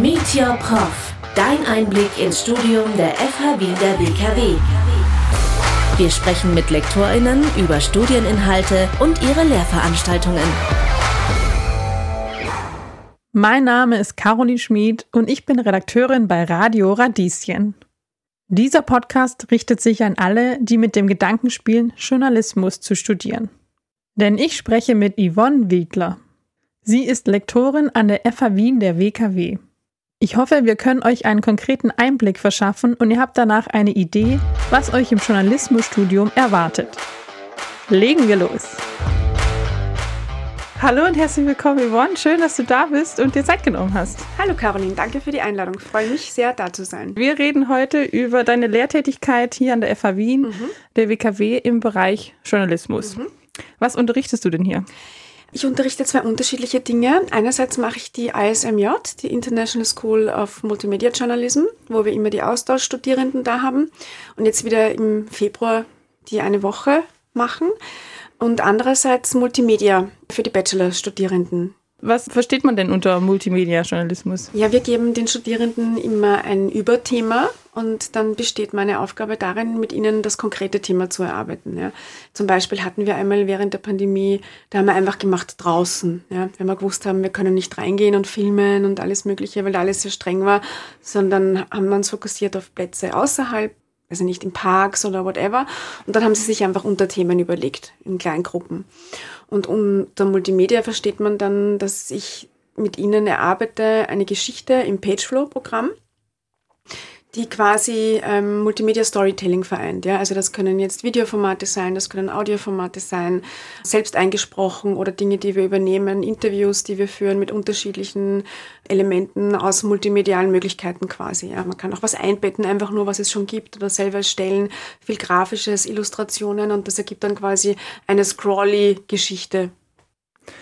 Meet Your Prof. Dein Einblick ins Studium der FH Wien der WKW. Wir sprechen mit LektorInnen über Studieninhalte und ihre Lehrveranstaltungen. Mein Name ist Caroline Schmid und ich bin Redakteurin bei Radio Radieschen. Dieser Podcast richtet sich an alle, die mit dem Gedanken spielen, Journalismus zu studieren. Denn ich spreche mit Yvonne Wiedler. Sie ist Lektorin an der FH Wien der WKW. Ich hoffe, wir können euch einen konkreten Einblick verschaffen und ihr habt danach eine Idee, was euch im Journalismusstudium erwartet. Legen wir los! Hallo und herzlich willkommen, Yvonne. Schön, dass du da bist und dir Zeit genommen hast. Hallo Caroline, danke für die Einladung. Ich freue mich sehr, da zu sein. Wir reden heute über deine Lehrtätigkeit hier an der FH Wien, mhm. der WKW im Bereich Journalismus. Mhm. Was unterrichtest du denn hier? Ich unterrichte zwei unterschiedliche Dinge. Einerseits mache ich die ISMJ, die International School of Multimedia Journalism, wo wir immer die Austauschstudierenden da haben und jetzt wieder im Februar die eine Woche machen. Und andererseits Multimedia für die Bachelorstudierenden. Was versteht man denn unter Multimedia-Journalismus? Ja, wir geben den Studierenden immer ein Überthema und dann besteht meine Aufgabe darin, mit ihnen das konkrete Thema zu erarbeiten. Ja. Zum Beispiel hatten wir einmal während der Pandemie, da haben wir einfach gemacht draußen. Ja. Wenn wir gewusst haben, wir können nicht reingehen und filmen und alles Mögliche, weil alles sehr streng war, sondern haben wir uns fokussiert auf Plätze außerhalb also nicht in Parks oder whatever. Und dann haben sie sich einfach Unterthemen überlegt, in Kleingruppen. Und unter Multimedia versteht man dann, dass ich mit ihnen erarbeite eine Geschichte im Pageflow-Programm die quasi ähm, Multimedia Storytelling vereint. Ja? Also das können jetzt Videoformate sein, das können Audioformate sein, selbst eingesprochen oder Dinge, die wir übernehmen, Interviews, die wir führen mit unterschiedlichen Elementen aus multimedialen Möglichkeiten quasi. Ja? Man kann auch was einbetten, einfach nur, was es schon gibt oder selber erstellen, viel grafisches, Illustrationen und das ergibt dann quasi eine scrolly-Geschichte.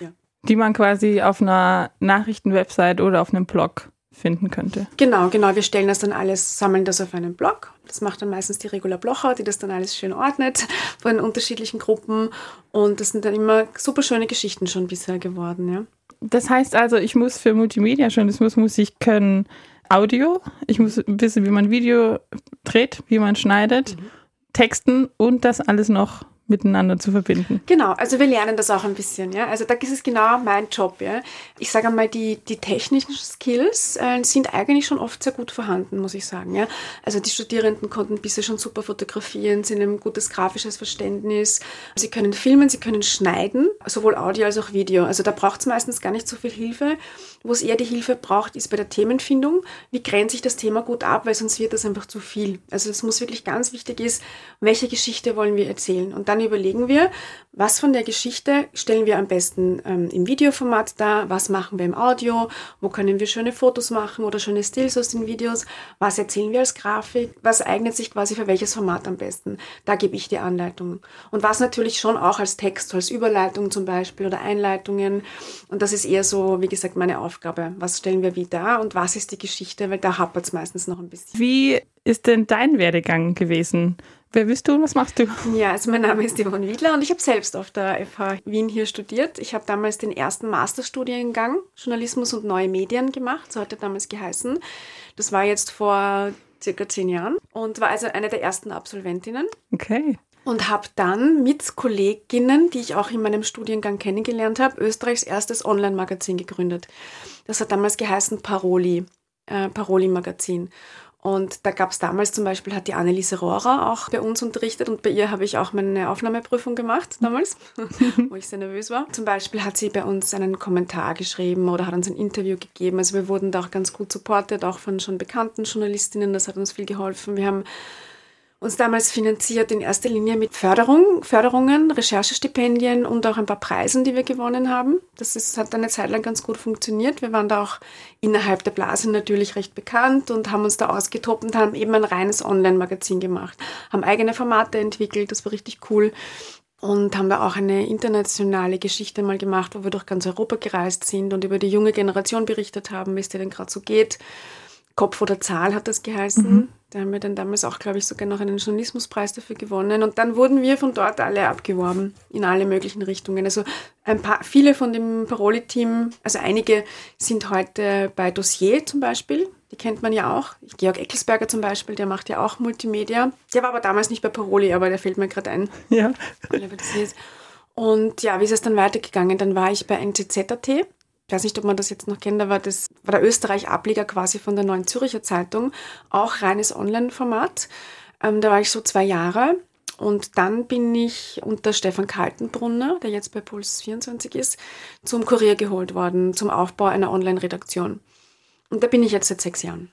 Ja. Die man quasi auf einer Nachrichtenwebsite oder auf einem Blog finden könnte. Genau, genau. Wir stellen das dann alles, sammeln das auf einen Blog. Das macht dann meistens die Regula Blocher, die das dann alles schön ordnet von unterschiedlichen Gruppen. Und das sind dann immer super schöne Geschichten schon bisher geworden, ja. Das heißt also, ich muss für Multimedia-Journalismus muss ich können Audio, ich muss wissen, wie man Video dreht, wie man schneidet, mhm. Texten und das alles noch miteinander zu verbinden. Genau, also wir lernen das auch ein bisschen. Ja? Also da ist es genau mein Job. Ja? Ich sage einmal, die, die technischen Skills äh, sind eigentlich schon oft sehr gut vorhanden, muss ich sagen. Ja? Also die Studierenden konnten bisher schon super fotografieren, sie haben ein gutes grafisches Verständnis, sie können filmen, sie können schneiden, sowohl Audio als auch Video. Also da braucht es meistens gar nicht so viel Hilfe. Wo es eher die Hilfe braucht, ist bei der Themenfindung. Wie grenze ich das Thema gut ab, weil sonst wird das einfach zu viel. Also es muss wirklich ganz wichtig ist, welche Geschichte wollen wir erzählen. Und dann überlegen wir, was von der Geschichte stellen wir am besten ähm, im Videoformat dar, was machen wir im Audio, wo können wir schöne Fotos machen oder schöne Stills aus den Videos, was erzählen wir als Grafik, was eignet sich quasi für welches Format am besten. Da gebe ich die Anleitung. Und was natürlich schon auch als Text, als Überleitung zum Beispiel oder Einleitungen. Und das ist eher so, wie gesagt, meine Aufgabe. Was stellen wir wie dar und was ist die Geschichte, weil da hapert es meistens noch ein bisschen. Wie ist denn dein Werdegang gewesen? Wer bist du und was machst du? Ja, also mein Name ist Yvonne Wiedler und ich habe selbst auf der FH Wien hier studiert. Ich habe damals den ersten Masterstudiengang Journalismus und neue Medien gemacht, so hat er damals geheißen. Das war jetzt vor circa zehn Jahren und war also eine der ersten Absolventinnen. Okay. Und habe dann mit Kolleginnen, die ich auch in meinem Studiengang kennengelernt habe, Österreichs erstes Online-Magazin gegründet. Das hat damals geheißen Paroli, äh, Paroli-Magazin. Und da gab es damals zum Beispiel, hat die Anneliese Rohrer auch bei uns unterrichtet und bei ihr habe ich auch meine Aufnahmeprüfung gemacht damals, wo ich sehr nervös war. Zum Beispiel hat sie bei uns einen Kommentar geschrieben oder hat uns ein Interview gegeben. Also wir wurden da auch ganz gut supportet, auch von schon bekannten Journalistinnen. Das hat uns viel geholfen. Wir haben uns damals finanziert in erster Linie mit Förderung, Förderungen, Recherchestipendien und auch ein paar Preisen, die wir gewonnen haben. Das ist, hat eine Zeit lang ganz gut funktioniert. Wir waren da auch innerhalb der Blase natürlich recht bekannt und haben uns da ausgetobt und haben eben ein reines Online-Magazin gemacht, haben eigene Formate entwickelt, das war richtig cool. Und haben wir auch eine internationale Geschichte mal gemacht, wo wir durch ganz Europa gereist sind und über die junge Generation berichtet haben, wie es dir denn gerade so geht. Kopf oder Zahl hat das geheißen. Mhm Da haben wir dann damals auch, glaube ich, sogar noch einen Journalismuspreis dafür gewonnen. Und dann wurden wir von dort alle abgeworben, in alle möglichen Richtungen. Also ein paar, viele von dem Paroli-Team, also einige sind heute bei Dossier zum Beispiel. Die kennt man ja auch. Georg Eckelsberger zum Beispiel, der macht ja auch Multimedia. Der war aber damals nicht bei Paroli, aber der fällt mir gerade ein. Ja. Und ja, wie ist es dann weitergegangen? Dann war ich bei NZZ.at ich weiß nicht, ob man das jetzt noch kennt, aber das war der Österreich-Ableger quasi von der Neuen Zürcher Zeitung, auch reines Online-Format. Ähm, da war ich so zwei Jahre und dann bin ich unter Stefan Kaltenbrunner, der jetzt bei Puls 24 ist, zum Kurier geholt worden, zum Aufbau einer Online-Redaktion. Und da bin ich jetzt seit sechs Jahren.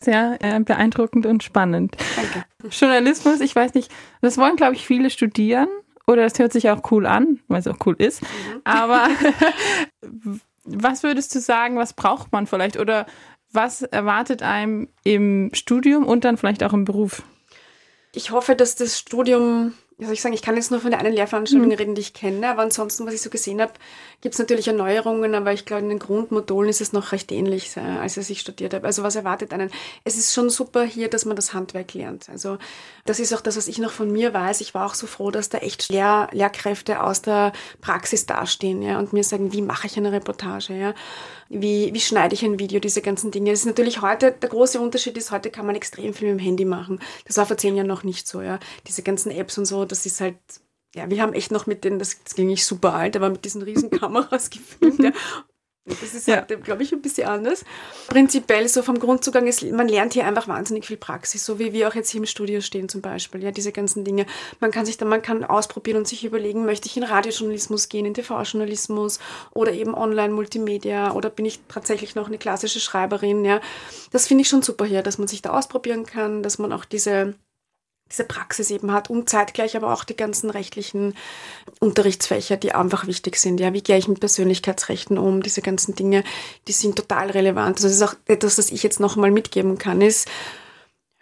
Sehr äh, beeindruckend und spannend. Danke. Journalismus, ich weiß nicht, das wollen, glaube ich, viele studieren. Oder es hört sich auch cool an, weil es auch cool ist. Mhm. Aber was würdest du sagen, was braucht man vielleicht oder was erwartet einem im Studium und dann vielleicht auch im Beruf? Ich hoffe, dass das Studium wie soll ich sagen, ich kann jetzt nur von der einen Lehrveranstaltung mhm. reden, die ich kenne, aber ansonsten, was ich so gesehen habe, gibt es natürlich Erneuerungen, aber ich glaube, in den Grundmodulen ist es noch recht ähnlich, äh, als ich studiert habe. Also was erwartet einen? Es ist schon super hier, dass man das Handwerk lernt. Also das ist auch das, was ich noch von mir weiß. Ich war auch so froh, dass da echt Lehr Lehrkräfte aus der Praxis dastehen ja, und mir sagen, wie mache ich eine Reportage, ja? Wie, wie schneide ich ein Video, diese ganzen Dinge. Das ist natürlich heute, der große Unterschied ist, heute kann man extrem viel mit dem Handy machen. Das war vor zehn Jahren noch nicht so, ja. Diese ganzen Apps und so, das ist halt, ja, wir haben echt noch mit denen, das, das ging nicht super alt, aber mit diesen riesen Kameras gefilmt. ja. Das ist ja. halt, glaube ich, ein bisschen anders. Prinzipiell so vom Grundzugang ist, man lernt hier einfach wahnsinnig viel Praxis, so wie wir auch jetzt hier im Studio stehen zum Beispiel. Ja, diese ganzen Dinge. Man kann sich dann, man kann ausprobieren und sich überlegen, möchte ich in Radiojournalismus gehen, in TV-Journalismus oder eben Online-Multimedia oder bin ich tatsächlich noch eine klassische Schreiberin. Ja, das finde ich schon super hier, dass man sich da ausprobieren kann, dass man auch diese diese Praxis eben hat und zeitgleich aber auch die ganzen rechtlichen Unterrichtsfächer, die einfach wichtig sind. Ja, wie gehe ich mit Persönlichkeitsrechten um? Diese ganzen Dinge, die sind total relevant. Also das ist auch etwas, das ich jetzt nochmal mitgeben kann, ist,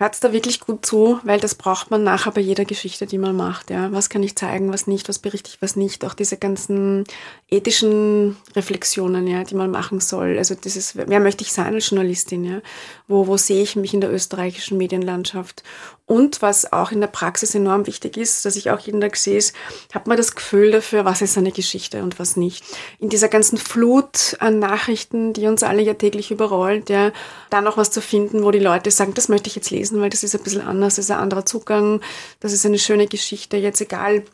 Hört da wirklich gut zu, weil das braucht man nachher bei jeder Geschichte, die man macht. Ja. Was kann ich zeigen, was nicht, was berichte ich, was nicht. Auch diese ganzen ethischen Reflexionen, ja, die man machen soll. Also dieses, wer möchte ich sein als Journalistin? Ja? Wo, wo sehe ich mich in der österreichischen Medienlandschaft? Und was auch in der Praxis enorm wichtig ist, dass ich auch jeden Tag sehe, ist, hat man das Gefühl dafür, was ist eine Geschichte und was nicht. In dieser ganzen Flut an Nachrichten, die uns alle ja täglich überrollt, ja, da noch was zu finden, wo die Leute sagen, das möchte ich jetzt lesen, weil das ist ein bisschen anders, das ist ein anderer Zugang, das ist eine schöne Geschichte, jetzt egal,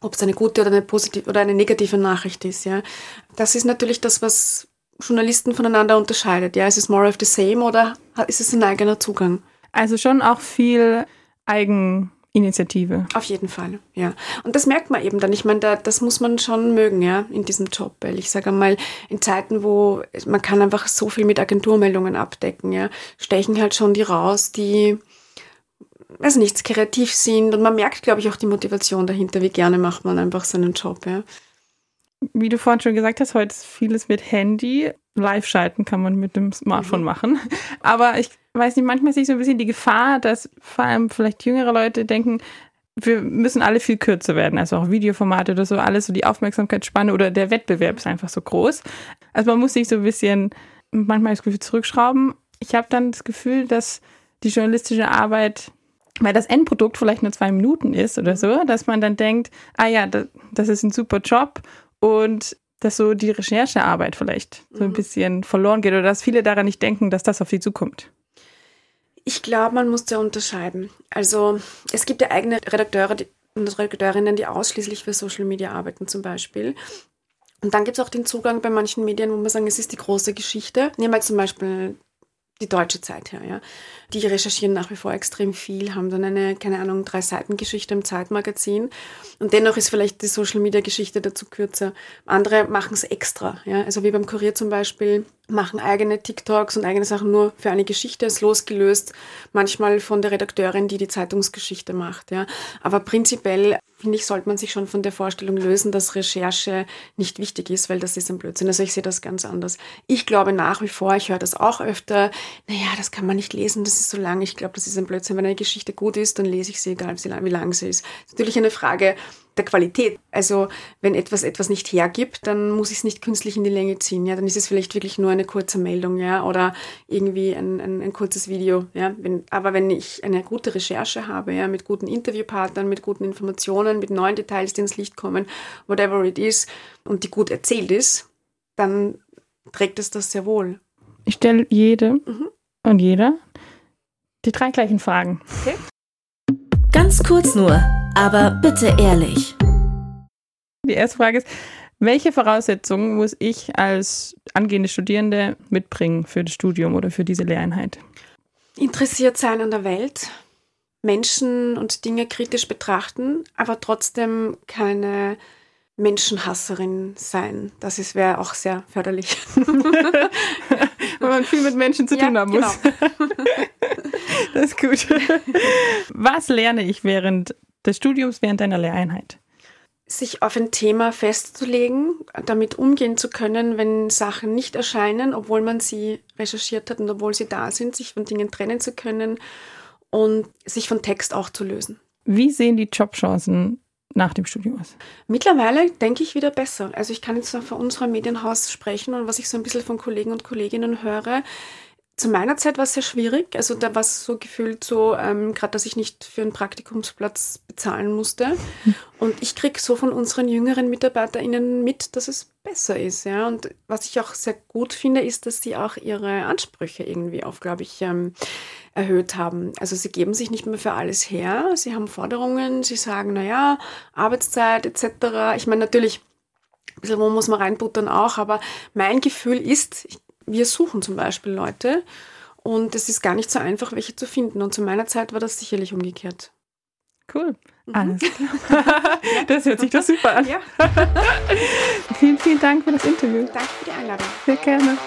ob es eine gute oder eine positive oder eine negative Nachricht ist, ja. Das ist natürlich das, was Journalisten voneinander unterscheidet. Ja, ist es more of the same oder ist es ein eigener Zugang? Also schon auch viel Eigeninitiative. Auf jeden Fall, ja. Und das merkt man eben dann. Ich meine, da, das muss man schon mögen, ja, in diesem Job. Weil ich sage einmal, in Zeiten, wo man kann einfach so viel mit Agenturmeldungen abdecken, ja, stechen halt schon die raus, die weiß nichts, kreativ sind. Und man merkt, glaube ich, auch die Motivation dahinter, wie gerne macht man einfach seinen Job, ja. Wie du vorhin schon gesagt hast, heute ist vieles mit Handy. Live-Schalten kann man mit dem Smartphone mhm. machen. Aber ich weiß nicht, manchmal sehe ich so ein bisschen die Gefahr, dass vor allem vielleicht jüngere Leute denken, wir müssen alle viel kürzer werden, also auch Videoformate oder so, alles so die Aufmerksamkeitsspanne oder der Wettbewerb ist einfach so groß. Also man muss sich so ein bisschen manchmal das Gefühl zurückschrauben. Ich habe dann das Gefühl, dass die journalistische Arbeit, weil das Endprodukt vielleicht nur zwei Minuten ist oder so, dass man dann denkt, ah ja, das, das ist ein super Job und dass so die Recherchearbeit vielleicht so ein mhm. bisschen verloren geht oder dass viele daran nicht denken, dass das auf sie zukommt. Ich glaube, man muss da unterscheiden. Also es gibt ja eigene Redakteure und Redakteurinnen, die ausschließlich für Social Media arbeiten zum Beispiel. Und dann gibt es auch den Zugang bei manchen Medien, wo man sagen, es ist die große Geschichte. Nehmen wir zum Beispiel die deutsche Zeit her, ja. Die recherchieren nach wie vor extrem viel, haben dann eine, keine Ahnung, drei Seiten Geschichte im Zeitmagazin. Und dennoch ist vielleicht die Social Media Geschichte dazu kürzer. Andere machen es extra, ja. Also wie beim Kurier zum Beispiel, machen eigene TikToks und eigene Sachen nur für eine Geschichte, ist losgelöst, manchmal von der Redakteurin, die die Zeitungsgeschichte macht, ja. Aber prinzipiell finde ich, sollte man sich schon von der Vorstellung lösen, dass Recherche nicht wichtig ist, weil das ist ein Blödsinn. Also ich sehe das ganz anders. Ich glaube nach wie vor, ich höre das auch öfter, naja, das kann man nicht lesen, das ist so lang. Ich glaube, das ist ein Blödsinn. Wenn eine Geschichte gut ist, dann lese ich sie, egal wie lang sie ist. Natürlich eine Frage der Qualität. Also wenn etwas etwas nicht hergibt, dann muss ich es nicht künstlich in die Länge ziehen. Ja, dann ist es vielleicht wirklich nur eine kurze Meldung, ja, oder irgendwie ein, ein, ein kurzes Video. Ja, wenn, aber wenn ich eine gute Recherche habe, ja, mit guten Interviewpartnern, mit guten Informationen, mit neuen Details, die ins Licht kommen, whatever it is, und die gut erzählt ist, dann trägt es das sehr wohl. Ich stelle jede mhm. und jeder die drei gleichen Fragen. Okay. Ganz kurz nur, aber bitte ehrlich. Die erste Frage ist, welche Voraussetzungen muss ich als angehende Studierende mitbringen für das Studium oder für diese Lehreinheit? Interessiert sein an der Welt, Menschen und Dinge kritisch betrachten, aber trotzdem keine Menschenhasserin sein. Das wäre auch sehr förderlich. Wenn man viel mit Menschen zu tun haben muss. Genau. das ist gut. Was lerne ich während des Studiums, während deiner Lehreinheit? Sich auf ein Thema festzulegen, damit umgehen zu können, wenn Sachen nicht erscheinen, obwohl man sie recherchiert hat und obwohl sie da sind, sich von Dingen trennen zu können und sich von Text auch zu lösen. Wie sehen die Jobchancen nach dem Studium aus? Mittlerweile denke ich wieder besser. Also ich kann jetzt von unserem Medienhaus sprechen und was ich so ein bisschen von Kollegen und Kolleginnen höre, zu meiner Zeit war es sehr schwierig. Also da war es so gefühlt so, ähm, gerade dass ich nicht für einen Praktikumsplatz bezahlen musste. Und ich kriege so von unseren jüngeren MitarbeiterInnen mit, dass es besser ist. Ja? Und was ich auch sehr gut finde, ist, dass sie auch ihre Ansprüche irgendwie auf, glaube ich, ähm, erhöht haben. Also sie geben sich nicht mehr für alles her. Sie haben Forderungen, sie sagen, naja, Arbeitszeit etc. Ich meine, natürlich, ein bisschen wo muss man reinbuttern auch, aber mein Gefühl ist, ich wir suchen zum Beispiel Leute und es ist gar nicht so einfach, welche zu finden. Und zu meiner Zeit war das sicherlich umgekehrt. Cool. Mhm. Alles klar. das hört sich doch super an. Ja. vielen, vielen Dank für das Interview. Danke für die Einladung. Sehr gerne.